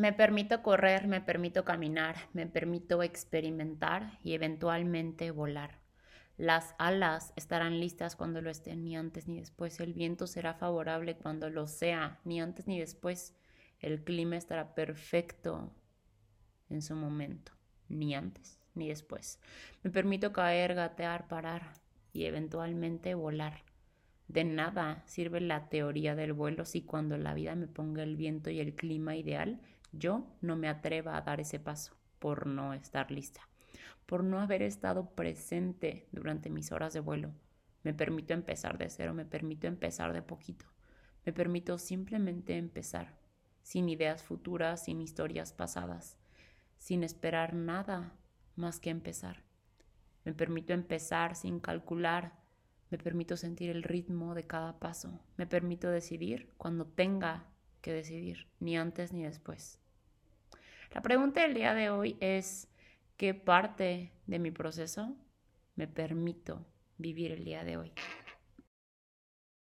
Me permito correr, me permito caminar, me permito experimentar y eventualmente volar. Las alas estarán listas cuando lo estén, ni antes ni después. El viento será favorable cuando lo sea, ni antes ni después. El clima estará perfecto en su momento, ni antes ni después. Me permito caer, gatear, parar y eventualmente volar. De nada sirve la teoría del vuelo si cuando la vida me ponga el viento y el clima ideal, yo no me atreva a dar ese paso por no estar lista por no haber estado presente durante mis horas de vuelo. Me permito empezar de cero, me permito empezar de poquito, me permito simplemente empezar, sin ideas futuras, sin historias pasadas, sin esperar nada más que empezar. Me permito empezar sin calcular, me permito sentir el ritmo de cada paso, me permito decidir cuando tenga que decidir, ni antes ni después. La pregunta del día de hoy es, qué parte de mi proceso me permito vivir el día de hoy.